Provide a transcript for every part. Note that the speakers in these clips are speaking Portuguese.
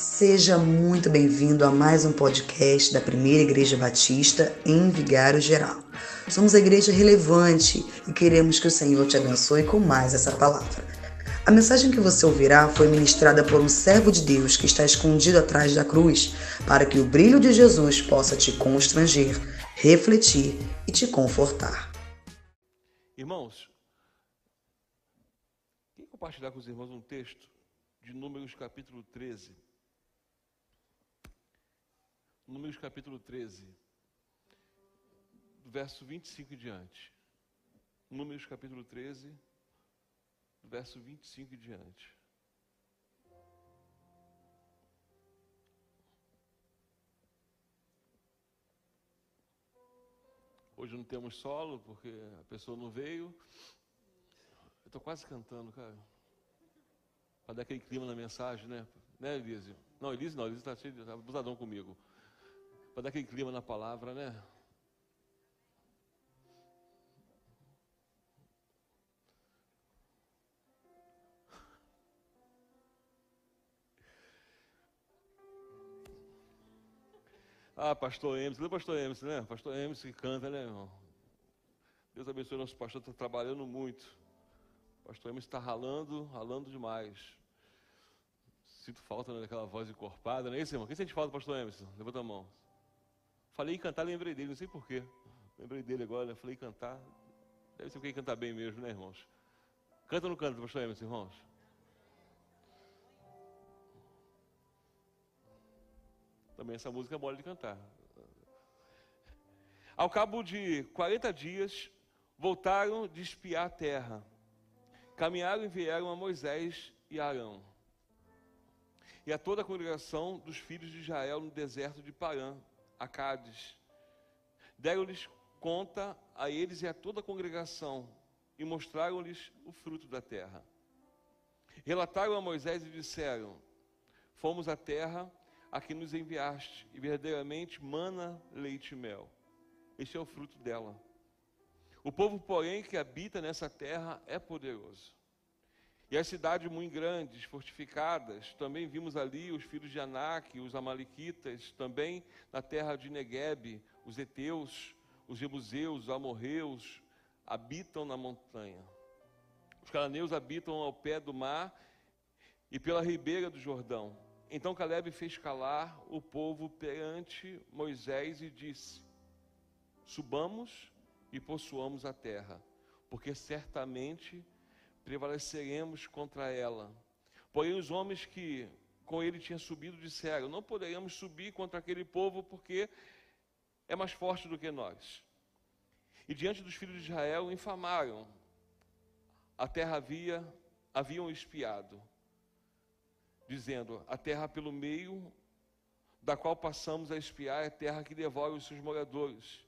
Seja muito bem-vindo a mais um podcast da Primeira Igreja Batista em Vigário Geral. Somos a igreja relevante e queremos que o Senhor te abençoe com mais essa palavra. A mensagem que você ouvirá foi ministrada por um servo de Deus que está escondido atrás da cruz, para que o brilho de Jesus possa te constranger, refletir e te confortar. Irmãos, quem compartilhar com os irmãos um texto de Números capítulo 13? Números capítulo 13, do verso 25 em diante. Números capítulo 13, do verso 25 em diante. Hoje não temos solo, porque a pessoa não veio. Eu estou quase cantando, cara. Para dar aquele clima na mensagem, né? Né, Elise? Não, Elise não, Elise está. Está abusadão comigo para dar aquele clima na palavra, né? Ah, pastor Emerson, lembra pastor Emerson, né? Pastor Emerson que canta, né, irmão? Deus abençoe nosso pastor, está trabalhando muito. Pastor Emerson está ralando, ralando demais. Sinto falta né, daquela voz encorpada, não é isso, irmão? Quem sente falta do pastor Emerson? Levanta a mão. Falei em cantar, lembrei dele, não sei porquê. Lembrei dele agora, falei cantar. Deve ser quem cantar bem mesmo, né, irmãos? Canta ou não canta, pastor Emerson, irmãos? Também essa música é mole de cantar. Ao cabo de 40 dias, voltaram de espiar a terra. Caminharam e vieram a Moisés e Arão. E a toda a congregação dos filhos de Israel no deserto de Parã, a Cádiz. Deram-lhes conta a eles e a toda a congregação e mostraram-lhes o fruto da terra. Relataram a Moisés e disseram: Fomos à terra a que nos enviaste, e verdadeiramente mana leite e mel. Este é o fruto dela. O povo, porém, que habita nessa terra é poderoso. E as cidades muito grandes, fortificadas, também vimos ali os filhos de Anak, os Amalequitas, também na terra de Negueb, os Eteus, os Jebuseus, os Amorreus, habitam na montanha. Os cananeus habitam ao pé do mar e pela ribeira do Jordão. Então Caleb fez calar o povo perante Moisés e disse: Subamos e possuamos a terra, porque certamente prevaleceremos contra ela. Porém, os homens que com ele tinham subido disseram: Não poderemos subir contra aquele povo porque é mais forte do que nós. E diante dos filhos de Israel infamaram. A terra havia haviam espiado, dizendo: A terra pelo meio da qual passamos a espiar é terra que devora os seus moradores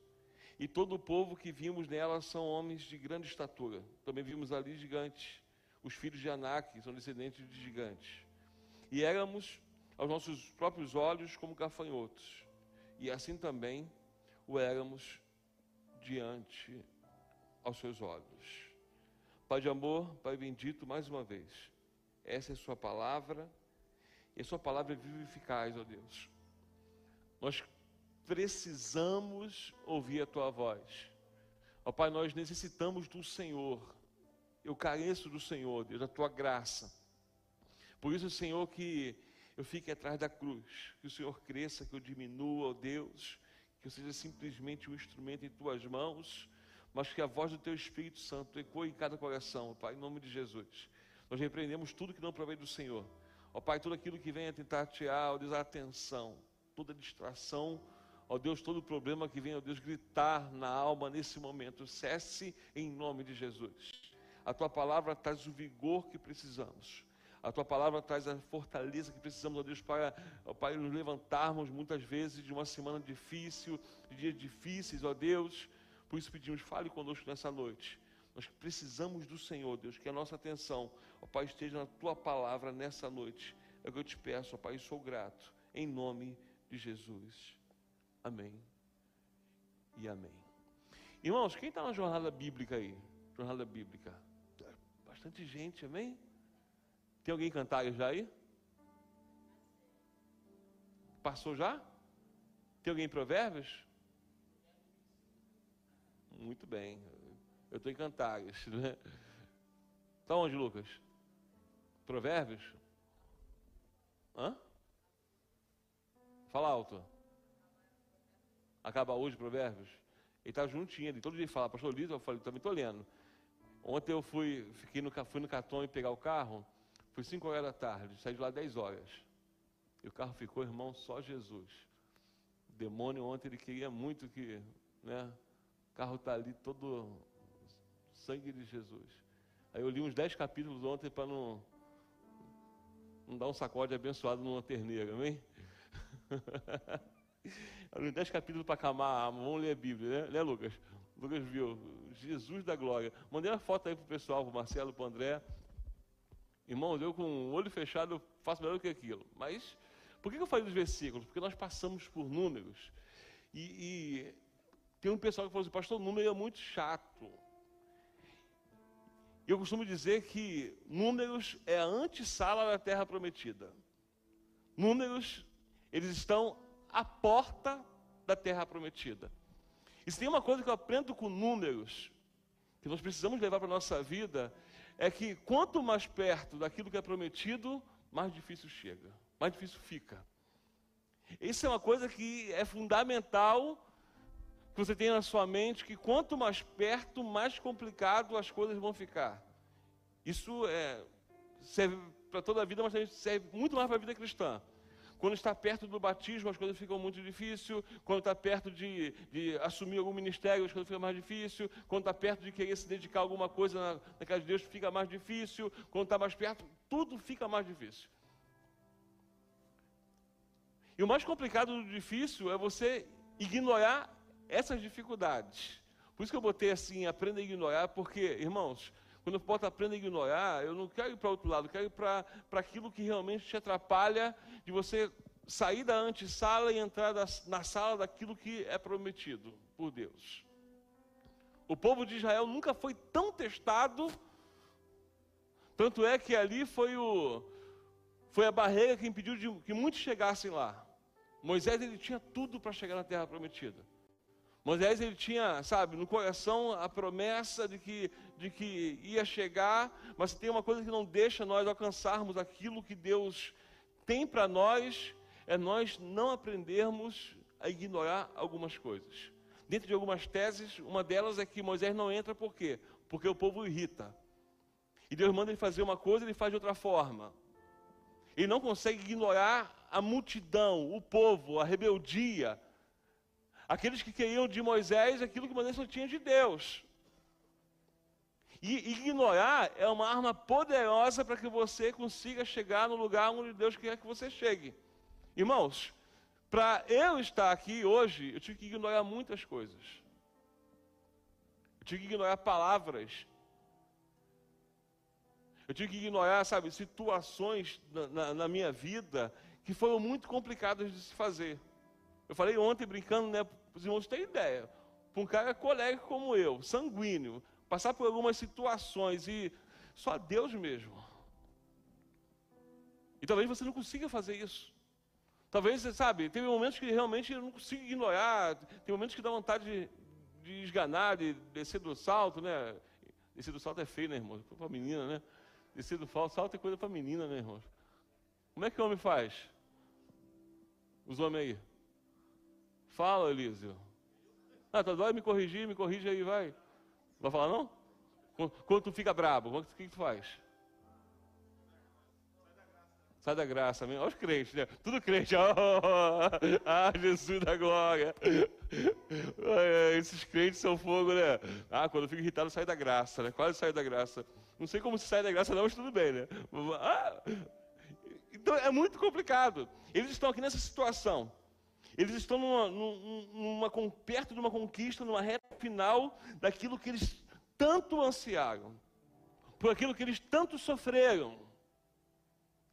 e todo o povo que vimos nela são homens de grande estatura. Também vimos ali gigantes, os filhos de Anak, são descendentes de gigantes. E éramos, aos nossos próprios olhos, como gafanhotos. E assim também o éramos diante aos seus olhos. Pai de amor, Pai bendito, mais uma vez, essa é a Sua palavra, e a Sua palavra é viva e eficaz, ó Deus. Nós precisamos ouvir a tua voz. Ó Pai, nós necessitamos do Senhor. Eu careço do Senhor, Deus, da tua graça. Por isso, Senhor, que eu fique atrás da cruz, que o Senhor cresça, que eu diminua, ó Deus, que eu seja simplesmente um instrumento em tuas mãos, mas que a voz do teu Espírito Santo ecoe em cada coração, Pai, em nome de Jesus. Nós repreendemos tudo que não provém do Senhor. Ó Pai, tudo aquilo que venha tentar tirar, ó Deus, a atenção, toda distração, Ó Deus, todo problema que vem, ó Deus, gritar na alma nesse momento, cesse em nome de Jesus. A tua palavra traz o vigor que precisamos. A tua palavra traz a fortaleza que precisamos, ó Deus, para, ó Pai, nos levantarmos muitas vezes de uma semana difícil, de dias difíceis, ó Deus. Por isso pedimos, fale conosco nessa noite. Nós precisamos do Senhor, Deus, que a nossa atenção, ó Pai, esteja na tua palavra nessa noite. É o que eu te peço, ó Pai, e sou grato. Em nome de Jesus. Amém e amém. Irmãos, quem está na jornada bíblica aí? Jornada bíblica. Bastante gente, amém? Tem alguém cantar já aí? Passou já? Tem alguém em Provérbios? Muito bem. Eu estou em Cantares. Né? Está onde, Lucas? Provérbios? Hã? Fala alto. Acaba hoje Provérbios? Ele está juntinho ali. Todo dia ele fala, pastor Luiz, eu falei, também estou lendo. Ontem eu fui, fiquei no, fui no cartão e pegar o carro. Foi 5 horas da tarde, saí de lá 10 horas. E o carro ficou, irmão, só Jesus. O demônio ontem ele queria muito que, né? O carro está ali todo sangue de Jesus. Aí eu li uns 10 capítulos ontem para não, não dar um sacode abençoado numa terneira, amém? 10 capítulos para acalmar a alma. Vamos ler a Bíblia, né, né Lucas? Lucas viu, Jesus da glória. Mandei uma foto aí pro pessoal, pro Marcelo, pro André. Irmão, eu com o olho fechado faço melhor do que aquilo. Mas, por que eu falei dos versículos? Porque nós passamos por números. E, e tem um pessoal que falou assim, pastor, o número é muito chato. Eu costumo dizer que números é a antessala da terra prometida. Números, eles estão à porta da terra prometida. E se tem uma coisa que eu aprendo com números, que nós precisamos levar para a nossa vida, é que quanto mais perto daquilo que é prometido, mais difícil chega, mais difícil fica. Isso é uma coisa que é fundamental que você tenha na sua mente, que quanto mais perto, mais complicado as coisas vão ficar. Isso é, serve para toda a vida, mas serve muito mais para a vida cristã. Quando está perto do batismo, as coisas ficam muito difíceis. Quando está perto de, de, assumir algum ministério, as coisas ficam mais difíceis. Quando está perto de querer se dedicar a alguma coisa na, na casa de Deus, fica mais difícil. Quando está mais perto, tudo fica mais difícil. E o mais complicado do difícil é você ignorar essas dificuldades. Por isso que eu botei assim, aprenda a ignorar, porque, irmãos, quando eu boto aprenda a ignorar, eu não quero ir para outro lado, eu quero ir para aquilo que realmente te atrapalha de você sair da antessala e entrar na sala daquilo que é prometido por Deus. O povo de Israel nunca foi tão testado, tanto é que ali foi, o, foi a barreira que impediu de, que muitos chegassem lá. Moisés ele tinha tudo para chegar na terra prometida. Moisés ele tinha, sabe, no coração a promessa de que, de que ia chegar, mas tem uma coisa que não deixa nós alcançarmos aquilo que Deus tem para nós, é nós não aprendermos a ignorar algumas coisas. Dentro de algumas teses, uma delas é que Moisés não entra por quê? Porque o povo irrita. E Deus manda ele fazer uma coisa, ele faz de outra forma. Ele não consegue ignorar a multidão, o povo, a rebeldia, Aqueles que queriam de Moisés aquilo que Moisés não tinha de Deus. E ignorar é uma arma poderosa para que você consiga chegar no lugar onde Deus quer que você chegue. Irmãos, para eu estar aqui hoje, eu tive que ignorar muitas coisas. Eu tive que ignorar palavras. Eu tive que ignorar, sabe, situações na, na, na minha vida que foram muito complicadas de se fazer. Eu falei ontem brincando, né? Os irmãos têm ideia. Para um cara colega como eu, sanguíneo, passar por algumas situações e só Deus mesmo. E talvez você não consiga fazer isso. Talvez, sabe, tem momentos que realmente eu não consigo ignorar, tem momentos que dá vontade de, de esganar, de descer do salto, né? Descer do salto é feio, né, irmão? Para menina, né? Descer do salto é coisa para menina, né, irmão? Como é que o homem faz? Os homens aí. Fala, Elísio. Ah, tá dói me corrigir, me corrige aí, vai. Vai falar não? Quando tu fica brabo, o que, que tu faz? Sai da graça, Olha os crentes, né? Tudo crente. Oh, ah, Jesus da glória. Esses crentes são fogo, né? Ah, quando eu fico irritado, sai da graça, né? Quase sai da graça. Não sei como se sai da graça, não, mas tudo bem, né? Ah, então é muito complicado. Eles estão aqui nessa situação. Eles estão numa, numa, perto de uma conquista, numa reta final daquilo que eles tanto ansiaram, por aquilo que eles tanto sofreram.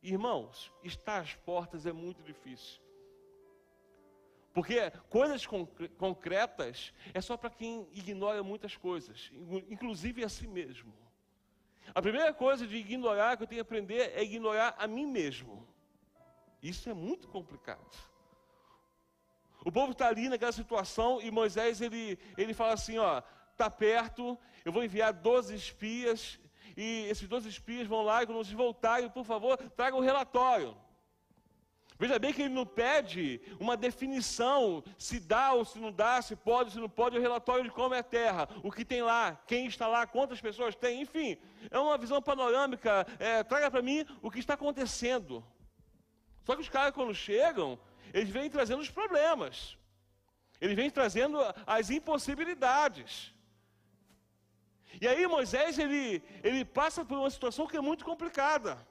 Irmãos, estar às portas é muito difícil. Porque coisas concretas é só para quem ignora muitas coisas, inclusive a si mesmo. A primeira coisa de ignorar que eu tenho que aprender é ignorar a mim mesmo. Isso é muito complicado. O povo está ali naquela situação e Moisés ele, ele fala assim: ó, está perto, eu vou enviar 12 espias e esses 12 espias vão lá e quando vocês voltarem, por favor, tragam o relatório. Veja bem que ele não pede uma definição se dá ou se não dá, se pode ou se não pode, o relatório de como é a terra, o que tem lá, quem está lá, quantas pessoas tem, enfim. É uma visão panorâmica, é, traga para mim o que está acontecendo. Só que os caras, quando chegam, eles vêm trazendo os problemas, eles vêm trazendo as impossibilidades. E aí Moisés, ele, ele passa por uma situação que é muito complicada.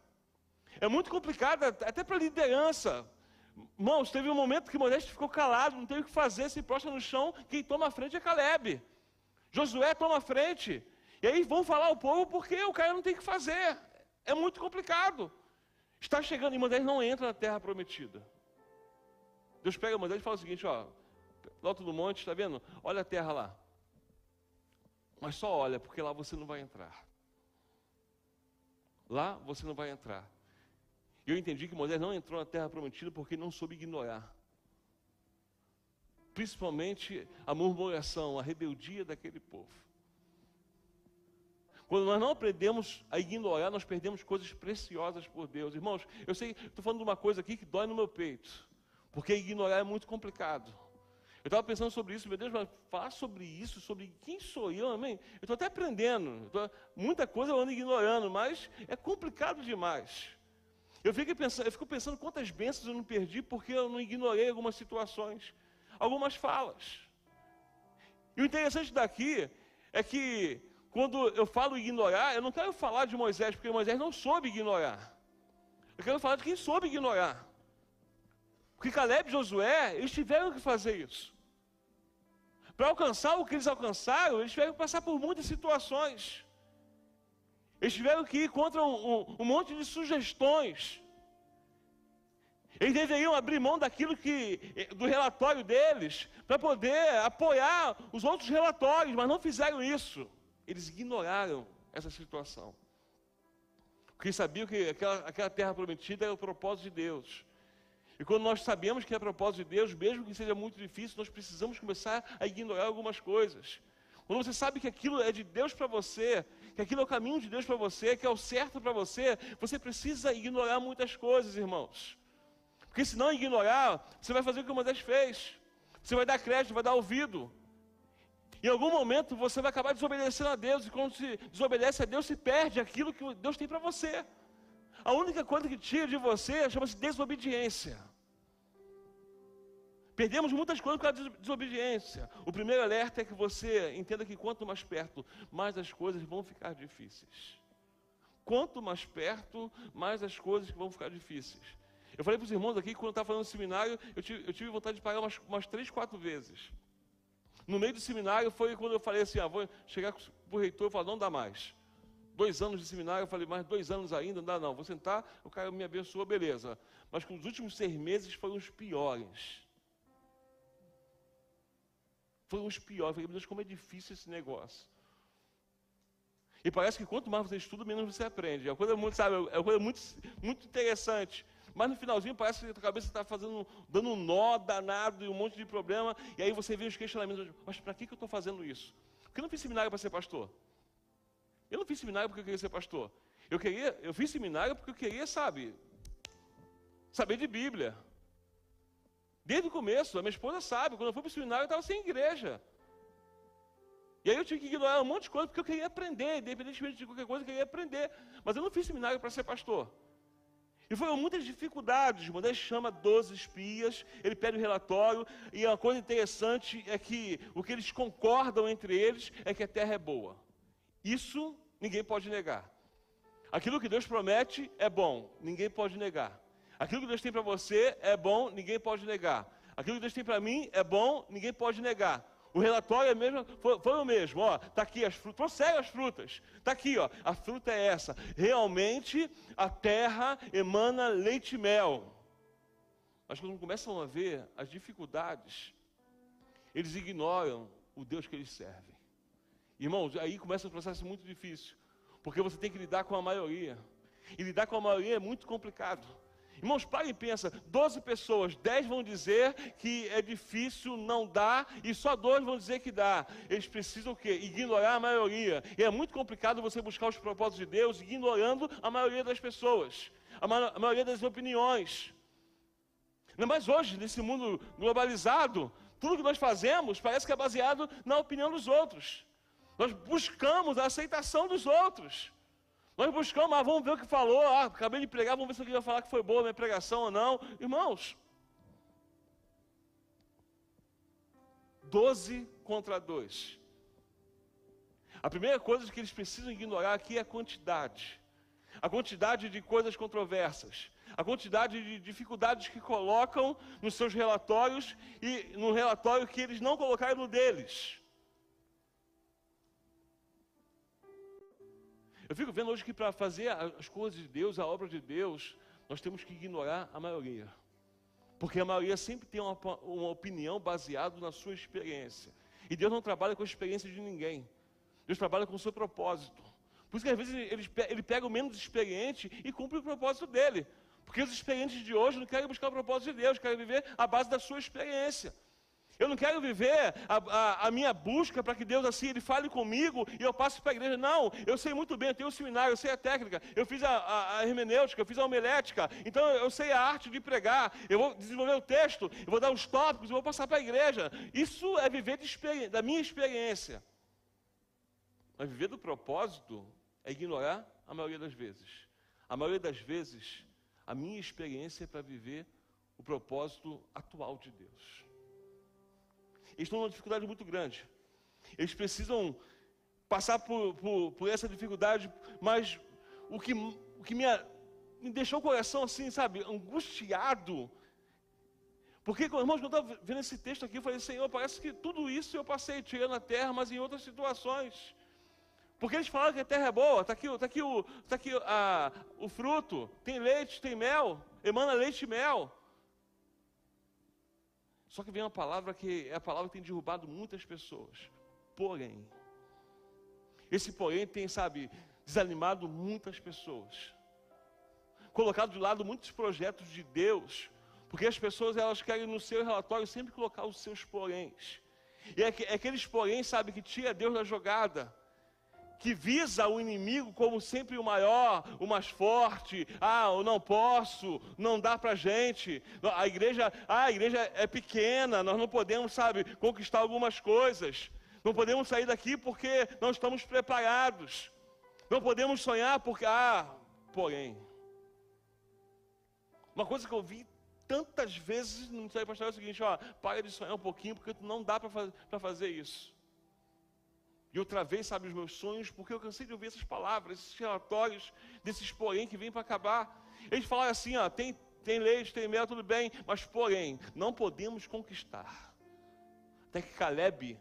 É muito complicado, até para a liderança. Irmãos, teve um momento que Moisés ficou calado, não teve o que fazer, se prostra no chão, quem toma a frente é Caleb. Josué toma a frente. E aí vão falar ao povo porque o cara não tem o que fazer. É muito complicado. Está chegando, e Moisés não entra na terra prometida. Deus pega Moisés e fala o seguinte: ó, alto do monte, está vendo? Olha a terra lá. Mas só olha, porque lá você não vai entrar. Lá você não vai entrar. E eu entendi que Moisés não entrou na terra prometida porque não soube ignorar. Principalmente a murmuração, a rebeldia daquele povo. Quando nós não aprendemos a ignorar, nós perdemos coisas preciosas por Deus. Irmãos, eu sei, estou falando de uma coisa aqui que dói no meu peito. Porque ignorar é muito complicado. Eu estava pensando sobre isso, meu Deus, mas falar sobre isso, sobre quem sou eu, amém? Eu estou até aprendendo. Tô, muita coisa eu ando ignorando, mas é complicado demais. Eu fico, pensando, eu fico pensando quantas bênçãos eu não perdi porque eu não ignorei algumas situações, algumas falas. E o interessante daqui é que quando eu falo ignorar, eu não quero falar de Moisés, porque Moisés não soube ignorar. Eu quero falar de quem soube ignorar. Porque Caleb e Josué, eles tiveram que fazer isso. Para alcançar o que eles alcançaram, eles tiveram que passar por muitas situações. Eles tiveram que ir contra um, um, um monte de sugestões. Eles deveriam abrir mão daquilo que, do relatório deles, para poder apoiar os outros relatórios, mas não fizeram isso. Eles ignoraram essa situação. Porque sabiam que aquela, aquela terra prometida era o propósito de Deus. E quando nós sabemos que é propósito de Deus, mesmo que seja muito difícil, nós precisamos começar a ignorar algumas coisas. Quando você sabe que aquilo é de Deus para você, que aquilo é o caminho de Deus para você, que é o certo para você, você precisa ignorar muitas coisas, irmãos. Porque se não ignorar, você vai fazer o que o Moisés fez. Você vai dar crédito, vai dar ouvido. Em algum momento você vai acabar desobedecendo a Deus, e quando se desobedece a Deus, se perde aquilo que Deus tem para você. A única coisa que tira de você chama-se desobediência. Perdemos muitas coisas causa de desobediência. O primeiro alerta é que você entenda que quanto mais perto, mais as coisas vão ficar difíceis. Quanto mais perto, mais as coisas vão ficar difíceis. Eu falei para os irmãos aqui que quando eu estava fazendo seminário, eu tive, eu tive, vontade de pagar umas, umas três, quatro vezes. No meio do seminário foi quando eu falei assim, ah, vou chegar para o reitor e falar, não dá mais. Dois anos de seminário, eu falei, mais dois anos ainda, não dá não. Vou sentar, o cara me abençoou, beleza. Mas com os últimos seis meses foram os piores foram os piores. Eu falei, Deus, como é difícil esse negócio. E parece que quanto mais você estuda, menos você aprende. É uma coisa muito, sabe, é uma coisa muito, muito interessante. Mas no finalzinho parece que a tua cabeça está fazendo, dando um nó danado e um monte de problema. E aí você vê os questionamentos. Mas para que, que eu estou fazendo isso? Porque eu não fiz seminário para ser pastor. Eu não fiz seminário porque eu queria ser pastor. Eu queria, eu fiz seminário porque eu queria, sabe, saber de Bíblia. Desde o começo, a minha esposa sabe, quando eu fui para o seminário eu estava sem igreja. E aí eu tinha que ignorar um monte de coisa porque eu queria aprender, independentemente de qualquer coisa, eu queria aprender. Mas eu não fiz seminário para ser pastor. E foram muitas dificuldades. Moisés chama 12 espias, ele pede o relatório, e uma coisa interessante é que o que eles concordam entre eles é que a terra é boa. Isso ninguém pode negar. Aquilo que Deus promete é bom, ninguém pode negar. Aquilo que Deus tem para você é bom, ninguém pode negar. Aquilo que Deus tem para mim é bom, ninguém pode negar. O relatório é mesmo, foi, foi o mesmo, ó, tá aqui as frutas, prossegue as frutas. Tá aqui, ó, a fruta é essa. Realmente a terra emana leite e mel. Mas quando começam a ver as dificuldades, eles ignoram o Deus que eles servem. Irmãos, aí começa um processo muito difícil, porque você tem que lidar com a maioria. E lidar com a maioria é muito complicado. Irmãos, parem e pensa, 12 pessoas, 10 vão dizer que é difícil, não dá, e só dois vão dizer que dá. Eles precisam o quê? Ignorar a maioria. E é muito complicado você buscar os propósitos de Deus ignorando a maioria das pessoas, a, ma a maioria das opiniões. Mas hoje, nesse mundo globalizado, tudo que nós fazemos parece que é baseado na opinião dos outros. Nós buscamos a aceitação dos outros. Nós buscamos, ah, vamos ver o que falou. Ah, acabei de pregar, vamos ver se alguém vai falar que foi boa a minha pregação ou não. Irmãos, 12 contra 2. A primeira coisa que eles precisam ignorar aqui é a quantidade. A quantidade de coisas controversas. A quantidade de dificuldades que colocam nos seus relatórios e no relatório que eles não colocaram no deles. Eu fico vendo hoje que para fazer as coisas de Deus, a obra de Deus, nós temos que ignorar a maioria. Porque a maioria sempre tem uma, uma opinião baseada na sua experiência. E Deus não trabalha com a experiência de ninguém. Deus trabalha com o seu propósito. Por isso que às vezes ele, ele pega o menos experiente e cumpre o propósito dele. Porque os experientes de hoje não querem buscar o propósito de Deus, querem viver a base da sua experiência. Eu não quero viver a, a, a minha busca para que Deus assim, Ele fale comigo e eu passe para a igreja. Não, eu sei muito bem, eu tenho o um seminário, eu sei a técnica, eu fiz a, a, a, hermenêutica, eu fiz a homilética, então eu sei a arte de pregar, eu vou desenvolver o texto, eu vou dar os tópicos, eu vou passar para a igreja. Isso é viver da minha experiência. Mas viver do propósito é ignorar a maioria das vezes. A maioria das vezes, a minha experiência é para viver o propósito atual de Deus. Eles estão numa dificuldade muito grande. Eles precisam passar por, por, por essa dificuldade, mas o que, o que me, me deixou o coração assim, sabe, angustiado. Porque, irmãos, quando eu estava vendo esse texto aqui, eu falei, Senhor, parece que tudo isso eu passei tirando a terra, mas em outras situações. Porque eles falaram que a terra é boa, está aqui, tá aqui, o, tá aqui a, o fruto, tem leite, tem mel, emana leite e mel. Só que vem uma palavra que é a palavra que tem derrubado muitas pessoas. Porém, esse porém tem, sabe, desanimado muitas pessoas. Colocado de lado muitos projetos de Deus, porque as pessoas elas querem no seu relatório sempre colocar os seus poréns. E é, é aqueles porém, sabe, que tira Deus da jogada que visa o inimigo como sempre o maior, o mais forte. Ah, eu não posso, não dá para gente. A igreja, ah, a igreja é pequena, nós não podemos, sabe, conquistar algumas coisas. Não podemos sair daqui porque não estamos preparados. Não podemos sonhar porque, ah, porém. Uma coisa que eu vi tantas vezes no Ministério Pastoral é o seguinte: ó, para de sonhar um pouquinho porque não dá para fazer isso. Outra vez, sabe, os meus sonhos, porque eu cansei de ouvir essas palavras, esses relatórios desses porém que vêm para acabar. Eles falaram assim, ó, tem, tem leite, tem mel, tudo bem, mas porém, não podemos conquistar. Até que Caleb,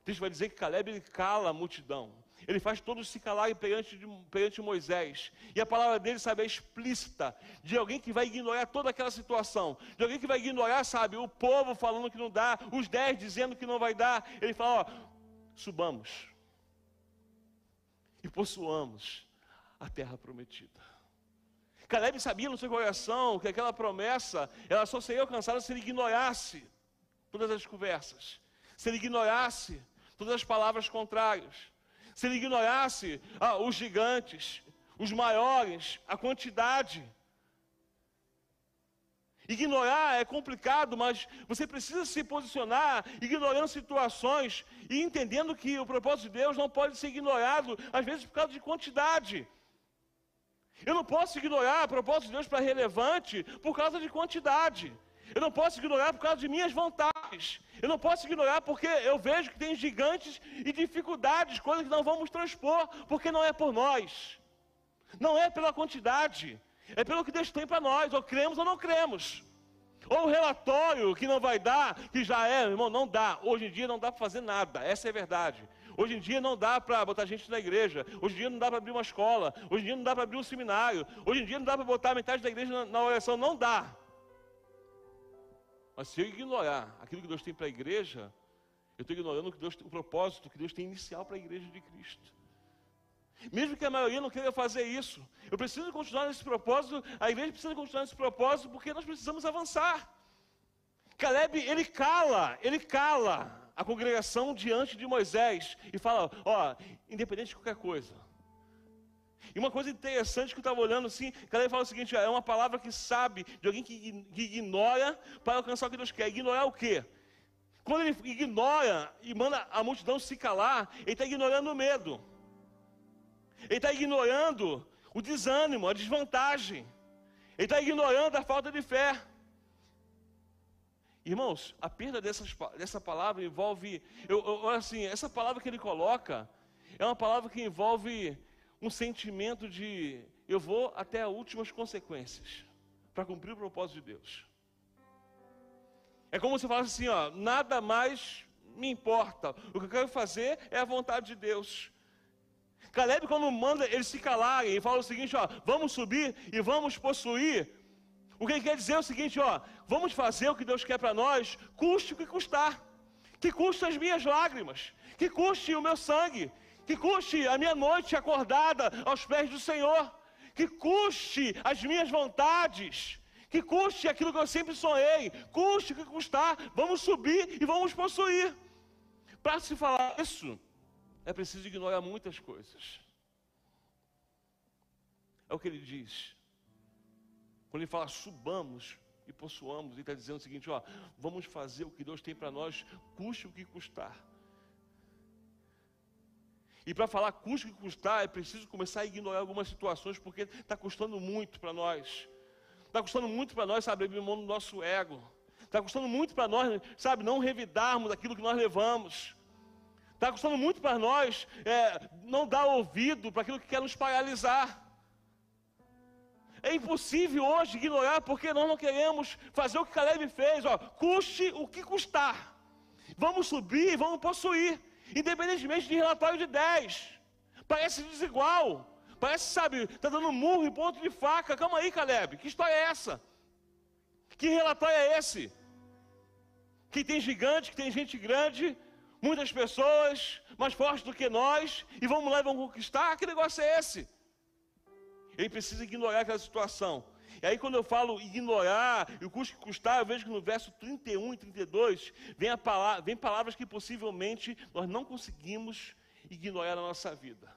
o texto vai dizer que Caleb ele cala a multidão. Ele faz todos se calarem perante, perante Moisés. E a palavra dele, sabe, é explícita. De alguém que vai ignorar toda aquela situação. De alguém que vai ignorar, sabe, o povo falando que não dá. Os dez dizendo que não vai dar. Ele fala, ó, subamos e possuamos a terra prometida. Caleb sabia no seu coração que aquela promessa ela só seria alcançada se ele ignorasse todas as conversas, se ele ignorasse todas as palavras contrárias, se ele ignorasse ah, os gigantes, os maiores, a quantidade Ignorar é complicado, mas você precisa se posicionar ignorando situações e entendendo que o propósito de Deus não pode ser ignorado, às vezes por causa de quantidade. Eu não posso ignorar o propósito de Deus para relevante por causa de quantidade. Eu não posso ignorar por causa de minhas vontades. Eu não posso ignorar porque eu vejo que tem gigantes e dificuldades, coisas que não vamos transpor, porque não é por nós. Não é pela quantidade. É pelo que Deus tem para nós, ou cremos ou não cremos. Ou o relatório que não vai dar, que já é, irmão, não dá. Hoje em dia não dá para fazer nada, essa é a verdade. Hoje em dia não dá para botar gente na igreja. Hoje em dia não dá para abrir uma escola. Hoje em dia não dá para abrir um seminário. Hoje em dia não dá para botar metade da igreja na, oração. Não dá. Mas se eu ignorar aquilo que Deus tem para a igreja, eu estou ignorando o, que Deus, o propósito que Deus tem inicial para a igreja de Cristo. Mesmo que a maioria não queira fazer isso. Eu preciso continuar nesse propósito, a igreja precisa continuar nesse propósito, porque nós precisamos avançar. Caleb, ele cala, ele cala a congregação diante de Moisés e fala: Ó, independente de qualquer coisa. E uma coisa interessante que eu estava olhando assim, Caleb fala o seguinte: é uma palavra que sabe de alguém que, que ignora para alcançar o que Deus quer. Ignorar o quê? Quando ele ignora e manda a multidão se calar, ele está ignorando o medo. Ele está ignorando o desânimo, a desvantagem. Ele está ignorando a falta de fé. Irmãos, a perda dessas, dessa palavra envolve. Eu, eu, assim, essa palavra que ele coloca é uma palavra que envolve um sentimento de eu vou até as últimas consequências para cumprir o propósito de Deus. É como se falasse assim, ó, nada mais me importa. O que eu quero fazer é a vontade de Deus. Caleb, quando manda eles se calarem e fala o seguinte: ó, vamos subir e vamos possuir. O que ele quer dizer é o seguinte: ó, vamos fazer o que Deus quer para nós, custe o que custar. Que custe as minhas lágrimas, que custe o meu sangue, que custe a minha noite acordada aos pés do Senhor, que custe as minhas vontades, que custe aquilo que eu sempre sonhei, custe o que custar, vamos subir e vamos possuir. Para se falar isso, é preciso ignorar muitas coisas. É o que ele diz. Quando ele fala subamos e possuamos, ele está dizendo o seguinte: ó, vamos fazer o que Deus tem para nós, custe o que custar. E para falar custe o que custar, é preciso começar a ignorar algumas situações, porque está custando muito para nós. Está custando muito para nós, sabe, abrir mão do nosso ego. Está custando muito para nós, sabe, não revidarmos aquilo que nós levamos. Está custando muito para nós é, não dar ouvido para aquilo que quer nos paralisar. É impossível hoje ignorar porque nós não queremos fazer o que Caleb fez, ó, custe o que custar. Vamos subir, vamos possuir, independentemente de relatório de 10. Parece desigual. Parece, sabe, está dando murro em ponto de faca. Calma aí, Caleb, que história é essa? Que relatório é esse? Que tem gigante, que tem gente grande, muitas pessoas mais fortes do que nós, e vamos lá e vamos conquistar. Que negócio é esse? Ele precisa ignorar aquela situação. E aí, quando eu falo ignorar e o custo que custar, eu vejo que no verso 31 e 32 vem, a palavra, vem palavras que possivelmente nós não conseguimos ignorar na nossa vida.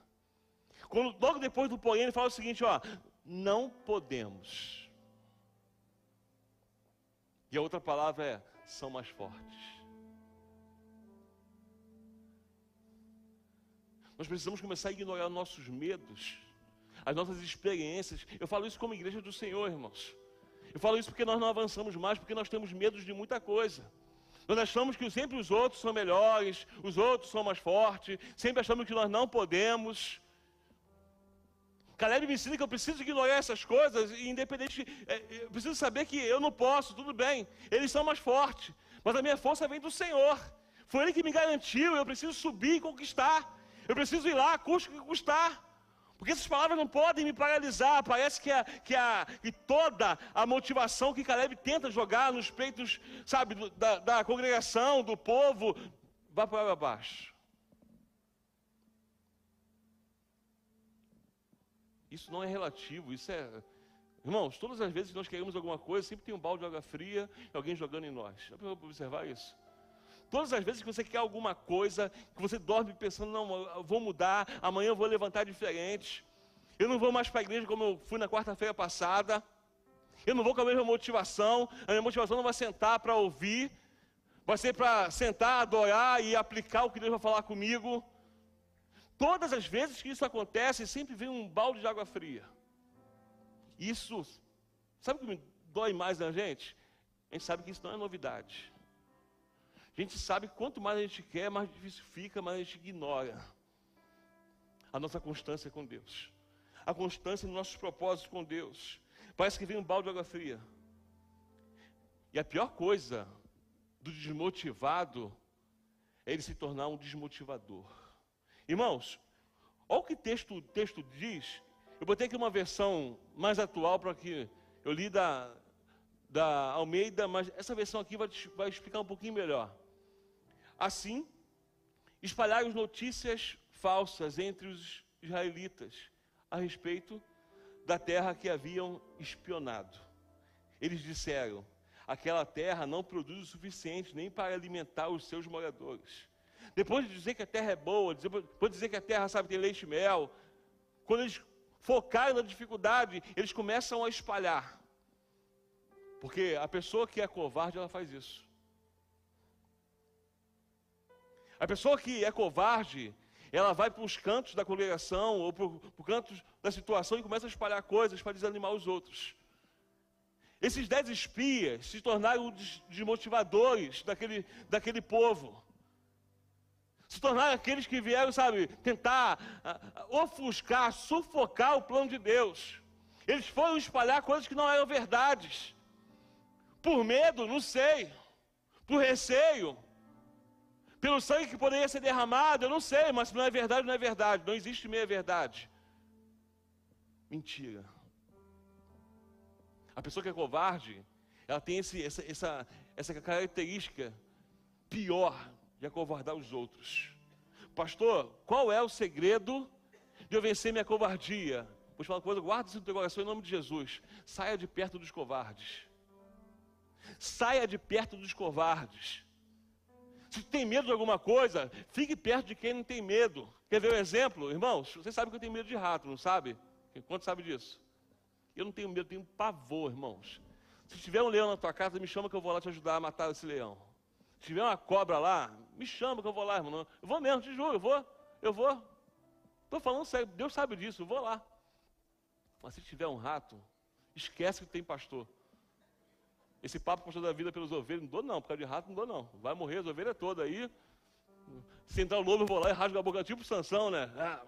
Quando, logo depois do porém, ele fala o seguinte: ó, não podemos. E a outra palavra é: são mais fortes. Nós precisamos começar a ignorar nossos medos, as nossas experiências. Eu falo isso como igreja do Senhor, irmãos. Eu falo isso porque nós não avançamos mais, porque nós temos medos de muita coisa. Nós achamos que sempre os outros são melhores, os outros são mais fortes, sempre achamos que nós não podemos. Caleb me ensina que eu preciso ignorar essas coisas, independente, é, eu preciso saber que eu não posso, tudo bem, eles são mais fortes, mas a minha força vem do Senhor. Foi Ele que me garantiu, eu preciso subir e conquistar. Eu preciso ir lá, custe o que custar. Porque essas palavras não podem me paralisar. Parece que, a, que, a, que toda a motivação que Caleb tenta jogar nos peitos, sabe, da, da congregação, do povo, vai para baixo. Isso não é relativo, isso é. Irmãos, todas as vezes que nós queremos alguma coisa, sempre tem um balde de água fria e alguém jogando em nós. Observar isso? Todas as vezes que você quer alguma coisa, que você dorme pensando, não, vou mudar, amanhã eu vou levantar diferente. Eu não vou mais para a igreja como eu fui na quarta-feira passada. Eu não vou com a mesma motivação. A minha motivação não vai sentar para ouvir. Vai ser para sentar, adorar e aplicar o que Deus vai falar comigo. Todas as vezes que isso acontece, sempre vem um balde de água fria. Isso, sabe o que me dói mais na gente? A gente sabe que isso não é novidade. A gente sabe que quanto mais a gente quer, mais difícil fica, mais a gente ignora a nossa constância com Deus, a constância nos nossos propósitos com Deus. Parece que vem um balde de água fria. E a pior coisa do desmotivado é ele se tornar um desmotivador. Irmãos, olha o que texto, o texto diz. Eu botei aqui uma versão mais atual para que eu li da, da Almeida, mas essa versão aqui vai, vai explicar um pouquinho melhor. Assim, espalharam notícias falsas entre os israelitas a respeito da terra que haviam espionado. Eles disseram: aquela terra não produz o suficiente nem para alimentar os seus moradores. Depois de dizer que a terra é boa, depois de dizer que a terra sabe ter leite e mel, quando eles focarem na dificuldade, eles começam a espalhar. Porque a pessoa que é covarde, ela faz isso. A pessoa que é covarde, ela vai para os cantos da congregação ou para os cantos da situação e começa a espalhar coisas para desanimar os outros. Esses dez espias se tornaram desmotivadores daquele, daquele povo. Se tornaram aqueles que vieram, sabe, tentar uh, ofuscar, sufocar o plano de Deus. Eles foram espalhar coisas que não eram verdades. Por medo, não sei. Por receio. Pelo sangue que poderia ser derramado, eu não sei, mas se não é verdade, não é verdade. Não existe meia verdade. Mentira. A pessoa que é covarde, ela tem esse, essa, essa, essa característica pior de acovardar os outros. Pastor, qual é o segredo de eu vencer minha covardia? Vou te falar uma coisa, guarda isso no teu coração em nome de Jesus. Saia de perto dos covardes. Saia de perto dos covardes. Se tem medo de alguma coisa, fique perto de quem não tem medo. Quer ver um exemplo? Irmãos, vocês sabem que eu tenho medo de rato, não sabe? Quanto sabe disso? Eu não tenho medo, eu tenho pavor, irmãos. Se tiver um leão na tua casa, me chama que eu vou lá te ajudar a matar esse leão. Se tiver uma cobra lá, me chama que eu vou lá, irmão. Eu vou mesmo, te juro, eu vou. Eu vou. Estou falando sério, Deus sabe disso, eu vou lá. Mas se tiver um rato, esquece que tem pastor. Esse papo pastor da vida pelos ovelhas, não dou não, por causa de rato não dou não. Vai morrer as ovelhas todas aí. Se entrar o lobo, eu vou lá e rasgo a boca, tipo Sansão, né? Ah,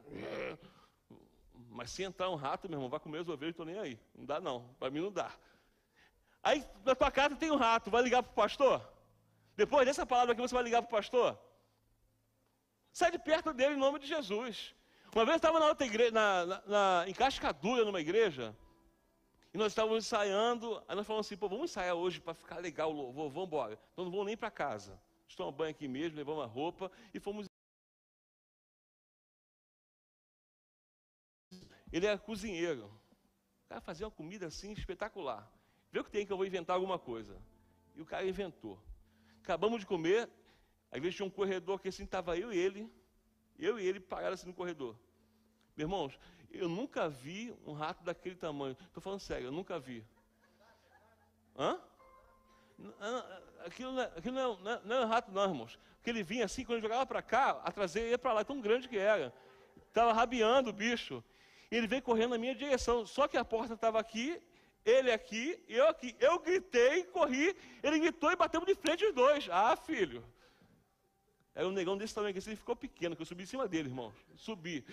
mas se entrar um rato, meu irmão, vai comer as ovelhas, estou nem aí. Não dá não, para mim não dá. Aí na tua casa tem um rato, vai ligar para o pastor? Depois dessa palavra aqui, você vai ligar para o pastor? Sai de perto dele em nome de Jesus. Uma vez eu estava na outra igreja, na, na, na, em Cascadura, numa igreja, e nós estávamos ensaiando, aí nós falamos assim, pô, vamos ensaiar hoje para ficar legal o louvor, vamos embora. Então não vamos nem para casa. Tomamos banho aqui mesmo, levamos a roupa e fomos Ele era cozinheiro. O cara fazia uma comida assim espetacular. Vê o que tem que eu vou inventar alguma coisa. E o cara inventou. Acabamos de comer, às vezes tinha um corredor que assim estava eu e ele, eu e ele parados assim no corredor. Meus irmãos, eu nunca vi um rato daquele tamanho. Estou falando sério, eu nunca vi. Hã? Aquilo, não, é, aquilo é, não, é, não é rato, não, irmãos. Porque ele vinha assim, quando ele jogava para cá, a traseira ia para lá, tão grande que era. Estava rabiando o bicho. E ele veio correndo na minha direção. Só que a porta estava aqui, ele aqui, eu aqui. Eu gritei, corri, ele gritou e batemos de frente os dois. Ah, filho. Era um negão desse tamanho que ele ficou pequeno, que eu subi em cima dele, irmão. Subi.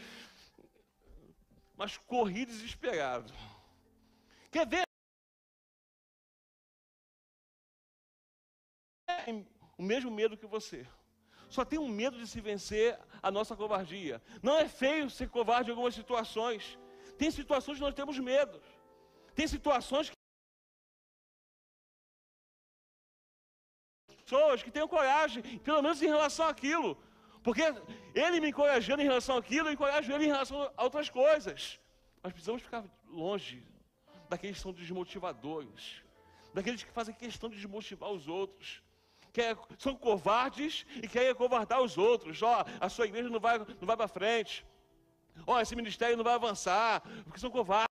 Mas corri desesperado. Quer ver? O mesmo medo que você só tem um medo de se vencer a nossa covardia. Não é feio ser covarde em algumas situações. Tem situações que nós temos medo. Tem situações que pessoas que tenham coragem, pelo menos em relação àquilo. Porque ele me encorajando em relação àquilo, eu encorajo ele em relação a outras coisas. Mas precisamos ficar longe daqueles que são desmotivadores, daqueles que fazem questão de desmotivar os outros que são covardes e querem covardar os outros. Ó, a sua igreja não vai, não vai para frente. Ó, esse ministério não vai avançar, porque são covardes.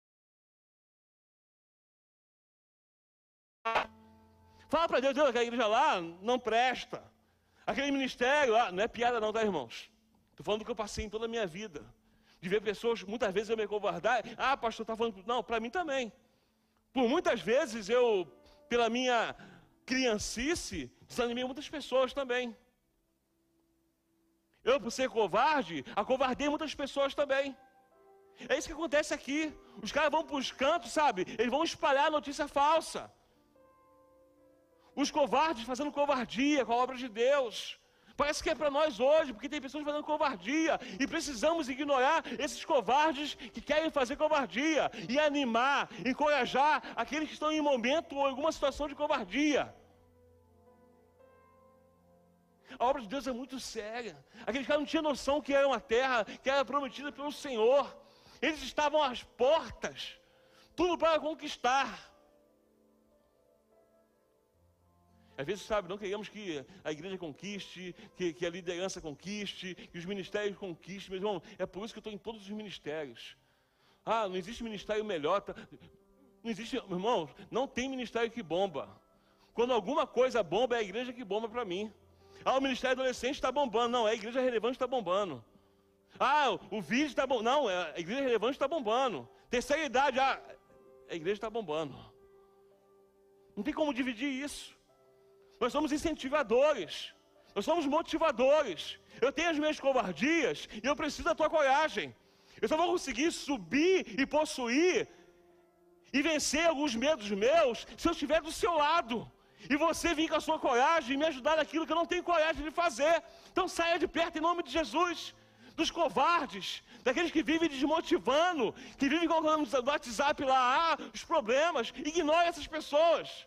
Fala para Deus, Deus, aquela igreja lá não presta. Aquele ministério lá, não é piada não, tá, irmãos? Estou falando do que eu passei em toda a minha vida. De ver pessoas, muitas vezes eu me covardar. Ah, pastor, está falando. Não, para mim também. Por muitas vezes eu, pela minha criancice, desanimei muitas pessoas também. Eu, por ser covarde, acovardei muitas pessoas também. É isso que acontece aqui. Os caras vão para os cantos, sabe? Eles vão espalhar notícia falsa. Os covardes fazendo covardia com a obra de Deus. Parece que é para nós hoje, porque tem pessoas fazendo covardia e precisamos ignorar esses covardes que querem fazer covardia e animar, encorajar aqueles que estão em momento ou alguma situação de covardia. A obra de Deus é muito séria. Aqueles caras não tinham noção que era uma terra que era prometida pelo Senhor. Eles estavam às portas, tudo para conquistar. Às vezes, sabe, não queremos que a igreja conquiste, que, que a liderança conquiste, que os ministérios conquistem. Meu irmão, é por isso que eu estou em todos os ministérios. Ah, não existe ministério melhor. Tá? Não existe, meu irmão, não tem ministério que bomba. Quando alguma coisa bomba, é a igreja que bomba para mim. Ah, o ministério adolescente está bombando. Não, é a igreja relevante está bombando. Ah, o vídeo está bombando. Não, é a igreja relevante está bombando. Terceira idade, ah, a igreja está bombando. Não tem como dividir isso. Nós somos incentivadores. Nós somos motivadores. Eu tenho as minhas covardias e eu preciso da tua coragem. Eu só vou conseguir subir e possuir e vencer alguns medos meus se eu estiver do seu lado. E você vir com a sua coragem e me ajudar naquilo que eu não tenho coragem de fazer. Então saia de perto em nome de Jesus. Dos covardes, daqueles que vivem desmotivando, que vivem colocando no WhatsApp lá ah, os problemas. Ignore essas pessoas.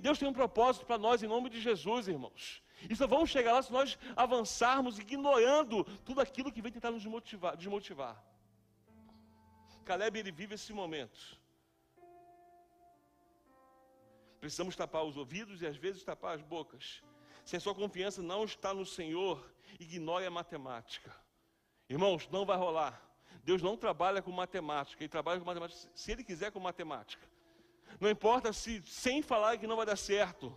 Deus tem um propósito para nós em nome de Jesus, irmãos. E só vamos chegar lá se nós avançarmos ignorando tudo aquilo que vem tentar nos desmotivar. desmotivar. Caleb ele vive esse momento. Precisamos tapar os ouvidos e às vezes tapar as bocas. Se a sua confiança não está no Senhor, ignore a matemática. Irmãos, não vai rolar. Deus não trabalha com matemática, Ele trabalha com matemática se Ele quiser com matemática. Não importa se sem falar que não vai dar certo.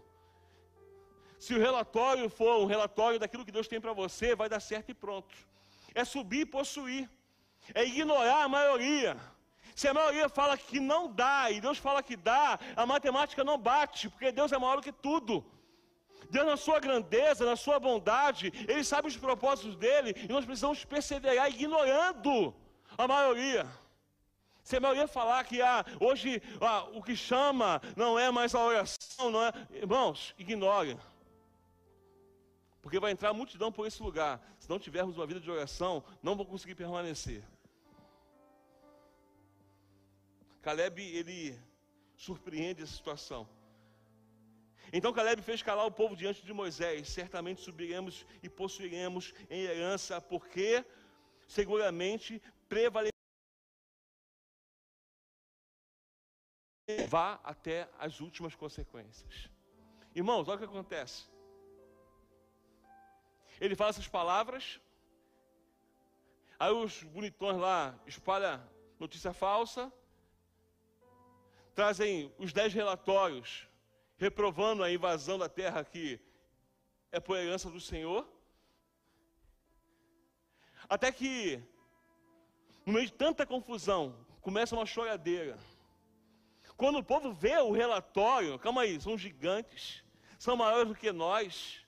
Se o relatório for um relatório daquilo que Deus tem para você, vai dar certo e pronto. É subir e possuir. É ignorar a maioria. Se a maioria fala que não dá e Deus fala que dá, a matemática não bate, porque Deus é maior do que tudo. Deus, na sua grandeza, na sua bondade, Ele sabe os propósitos dele e nós precisamos perseverar ignorando a maioria. Se a maioria falar que ah, hoje ah, o que chama não é mais a oração, não é. Irmãos, ignore. Porque vai entrar multidão por esse lugar. Se não tivermos uma vida de oração, não vou conseguir permanecer. Caleb, ele surpreende essa situação. Então Caleb fez calar o povo diante de Moisés. Certamente subiremos e possuiremos em herança, porque seguramente prevalecerá. Vá até as últimas consequências. Irmãos, olha o que acontece. Ele fala essas palavras, aí os bonitões lá espalham notícia falsa, trazem os dez relatórios reprovando a invasão da terra que é por herança do Senhor. Até que, no meio de tanta confusão, começa uma choradeira. Quando o povo vê o relatório, calma aí, são gigantes, são maiores do que nós,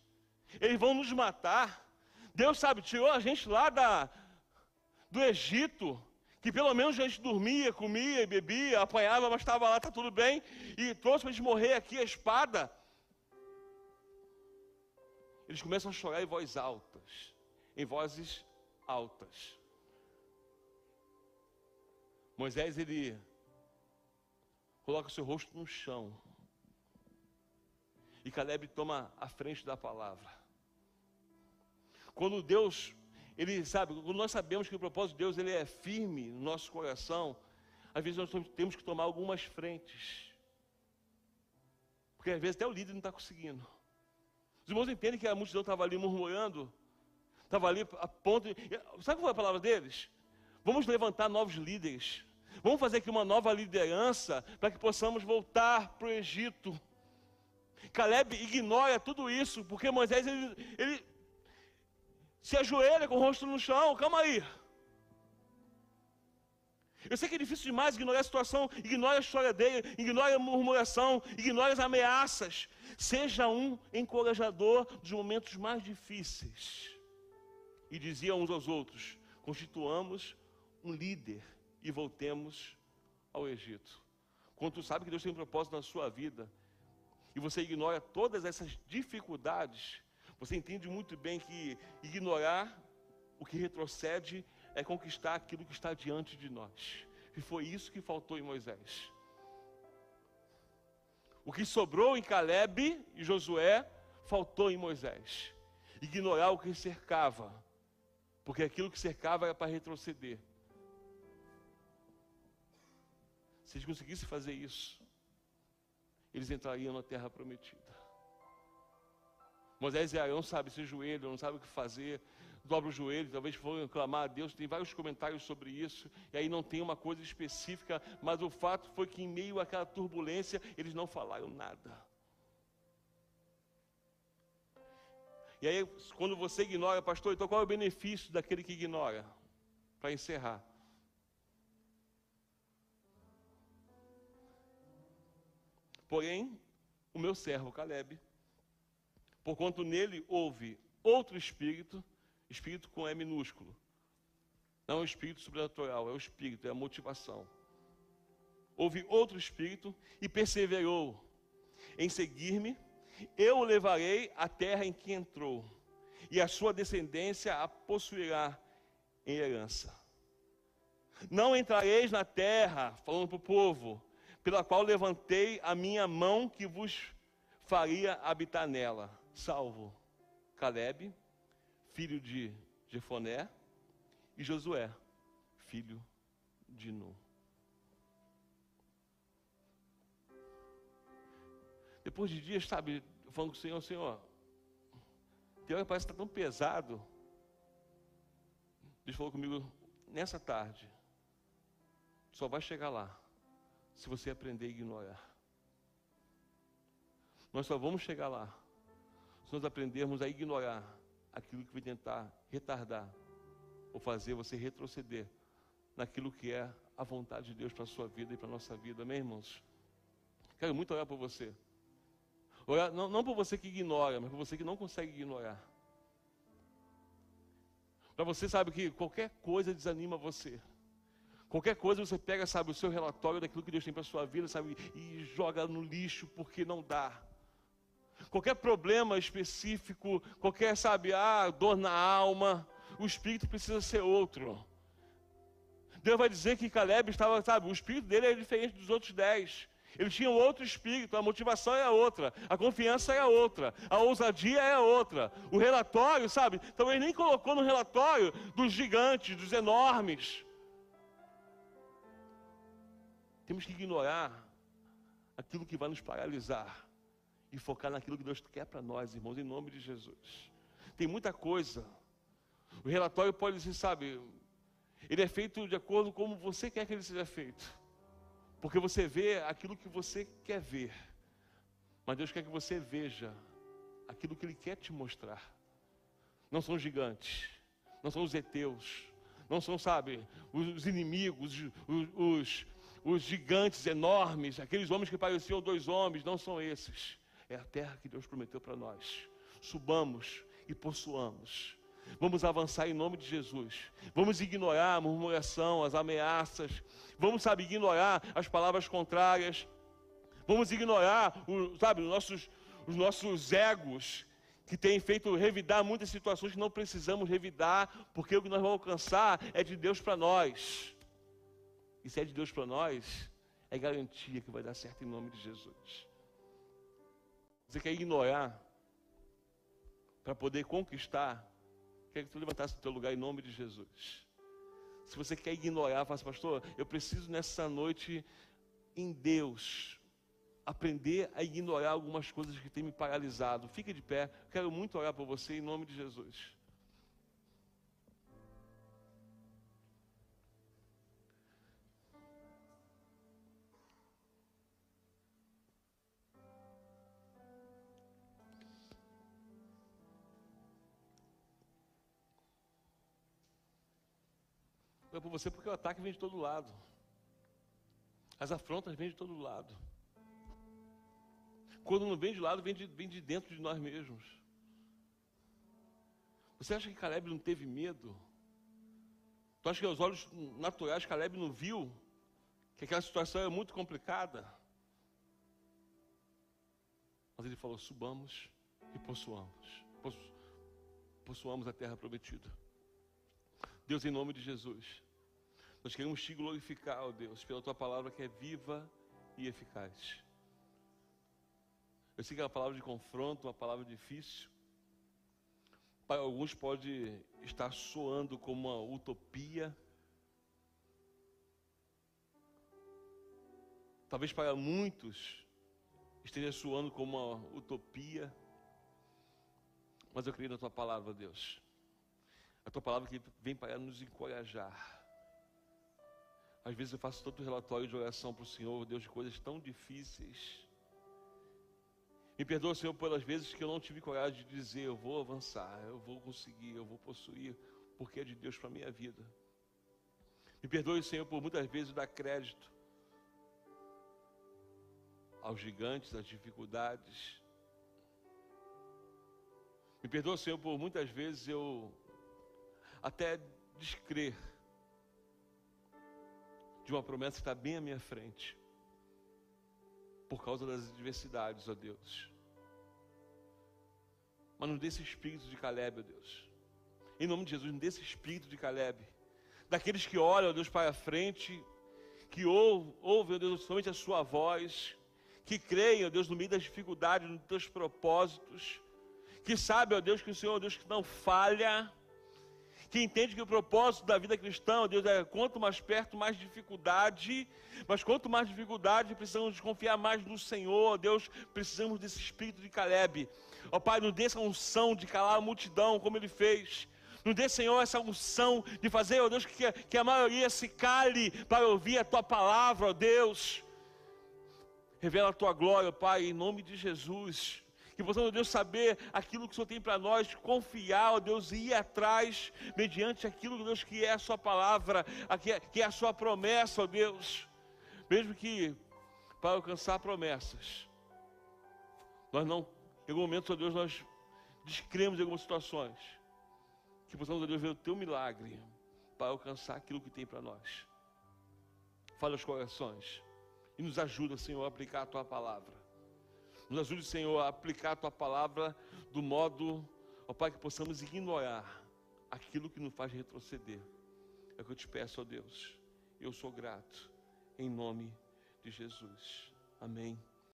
eles vão nos matar. Deus sabe, tirou a gente lá da, do Egito, que pelo menos a gente dormia, comia bebia, apanhava, mas estava lá, está tudo bem, e trouxe para a gente morrer aqui a espada. Eles começam a chorar em voz altas, em vozes altas. Moisés, ele coloca seu rosto no chão. E Caleb toma a frente da palavra. Quando Deus, ele sabe, quando nós sabemos que o propósito de Deus ele é firme no nosso coração, às vezes nós temos que tomar algumas frentes. Porque às vezes até o líder não está conseguindo. Os irmãos entendem que a multidão estava ali murmurando, estava ali a ponto. De... Sabe qual foi a palavra deles? Vamos levantar novos líderes. Vamos fazer aqui uma nova liderança para que possamos voltar para o Egito. Caleb ignora tudo isso, porque Moisés ele, ele se ajoelha com o rosto no chão. Calma aí. Eu sei que é difícil demais ignorar a situação, ignore a história dele, ignore a murmuração, ignore as ameaças. Seja um encorajador dos momentos mais difíceis. E dizia uns aos outros: constituamos um líder e voltemos ao Egito. Quando tu sabe que Deus tem um propósito na sua vida e você ignora todas essas dificuldades, você entende muito bem que ignorar o que retrocede é conquistar aquilo que está diante de nós. E foi isso que faltou em Moisés. O que sobrou em Caleb e Josué faltou em Moisés? Ignorar o que cercava, porque aquilo que cercava era para retroceder. Se eles conseguissem fazer isso, eles entrariam na terra prometida. Moisés e Arão sabem se joelho, não sabem o que fazer, dobra o joelho, talvez foram clamar a Deus, tem vários comentários sobre isso, e aí não tem uma coisa específica, mas o fato foi que em meio àquela turbulência, eles não falaram nada. E aí, quando você ignora, pastor, então qual é o benefício daquele que ignora? Para encerrar. Porém, o meu servo Caleb, por quanto nele houve outro espírito, espírito com E minúsculo, não é espírito sobrenatural, é o espírito, é a motivação. Houve outro espírito e perseverou em seguir-me, eu o levarei à terra em que entrou, e a sua descendência a possuirá em herança. Não entrareis na terra, falando para o povo, pela qual levantei a minha mão que vos faria habitar nela, salvo Caleb, filho de Jefoné, e Josué, filho de Nu. Depois de dias, sabe, falando com o Senhor, Senhor, teu hora parece que está tão pesado. Deus falou comigo, nessa tarde, só vai chegar lá se você aprender a ignorar. Nós só vamos chegar lá se nós aprendermos a ignorar aquilo que vai tentar retardar ou fazer você retroceder naquilo que é a vontade de Deus para a sua vida e para a nossa vida, amém, irmãos? Quero muito orar por você. Orar, não, não por você que ignora, mas por você que não consegue ignorar. Para você, sabe que qualquer coisa desanima você. Qualquer coisa você pega, sabe, o seu relatório daquilo que Deus tem para a sua vida, sabe, e joga no lixo porque não dá. Qualquer problema específico, qualquer, sabe, ah, dor na alma, o espírito precisa ser outro. Deus vai dizer que Caleb estava, sabe, o espírito dele é diferente dos outros dez. Ele tinha outro espírito, a motivação é outra, a confiança é outra, a ousadia é outra. O relatório, sabe, talvez nem colocou no relatório dos gigantes, dos enormes. Temos que ignorar aquilo que vai nos paralisar e focar naquilo que Deus quer para nós, irmãos, em nome de Jesus. Tem muita coisa. O relatório pode ser, sabe, ele é feito de acordo com como você quer que ele seja feito. Porque você vê aquilo que você quer ver. Mas Deus quer que você veja aquilo que Ele quer te mostrar. Não são gigantes, não são os heteus, não são, sabe, os inimigos, os, os, os gigantes enormes, aqueles homens que pareciam dois homens, não são esses. É a terra que Deus prometeu para nós. Subamos e possuamos. Vamos avançar em nome de Jesus. Vamos ignorar a murmuração, as ameaças. Vamos, sabe, ignorar as palavras contrárias. Vamos ignorar, o, sabe, os nossos, os nossos egos que têm feito revidar muitas situações que não precisamos revidar, porque o que nós vamos alcançar é de Deus para nós. E se é de Deus para nós, é garantia que vai dar certo em nome de Jesus. Você quer ignorar para poder conquistar? Quer que tu levantasse do teu lugar em nome de Jesus. Se você quer ignorar, fala assim, pastor, eu preciso nessa noite em Deus aprender a ignorar algumas coisas que têm me paralisado. Fique de pé. Quero muito orar por você em nome de Jesus. Você porque o ataque vem de todo lado. As afrontas vêm de todo lado. Quando não vem de lado, vem de, vem de dentro de nós mesmos. Você acha que Caleb não teve medo? Tu acha que aos olhos naturais Caleb não viu que aquela situação era muito complicada? Mas ele falou: subamos e possuamos. Possuamos a terra prometida. Deus, em nome de Jesus, nós queremos te glorificar, ó Deus, pela tua palavra que é viva e eficaz. Eu sei que é uma palavra de confronto, uma palavra difícil. Para alguns pode estar soando como uma utopia. Talvez para muitos esteja soando como uma utopia. Mas eu creio na tua palavra, Deus. A tua palavra que vem para nos encorajar. Às vezes eu faço tanto relatório de oração para o Senhor, Deus, de coisas tão difíceis. Me perdoa, Senhor, pelas vezes que eu não tive coragem de dizer, eu vou avançar, eu vou conseguir, eu vou possuir, porque é de Deus para a minha vida. Me perdoe, Senhor, por muitas vezes dar crédito aos gigantes, às dificuldades. Me perdoa, Senhor, por muitas vezes eu até descrer de uma promessa que está bem à minha frente, por causa das adversidades, ó Deus. Mas não dê esse espírito de Caleb, ó Deus. Em nome de Jesus, não dê esse espírito de Caleb. Daqueles que olham, ó Deus, para a frente, que ouvem, ouvem, ó Deus, somente a sua voz, que creem, ó Deus, no meio das dificuldades, nos teus propósitos, que sabem, ó Deus, que o Senhor, ó Deus, que não falha, que entende que o propósito da vida cristã, Deus, é quanto mais perto, mais dificuldade, mas quanto mais dificuldade, precisamos confiar mais no Senhor, Deus, precisamos desse espírito de Caleb. Ó Pai, nos dê essa unção de calar a multidão, como ele fez. Nos dê, Senhor, essa unção de fazer, ó Deus, que, que a maioria se cale para ouvir a tua palavra, ó Deus. Revela a tua glória, Pai, em nome de Jesus que possamos, Deus, saber aquilo que o Senhor tem para nós, confiar, ó Deus, e ir atrás, mediante aquilo, Deus, que é a Sua palavra, que é a Sua promessa, ó Deus. Mesmo que para alcançar promessas, nós não, em algum momento, ó Deus, nós descremos em algumas situações, que possamos, ó Deus, ver o Teu milagre para alcançar aquilo que tem para nós. Fala os corações e nos ajuda, Senhor, a aplicar a Tua palavra. Nos ajude, Senhor, a aplicar a tua palavra do modo, ó Pai, que possamos ignorar aquilo que nos faz retroceder. É o que eu te peço, ó Deus. Eu sou grato, em nome de Jesus. Amém.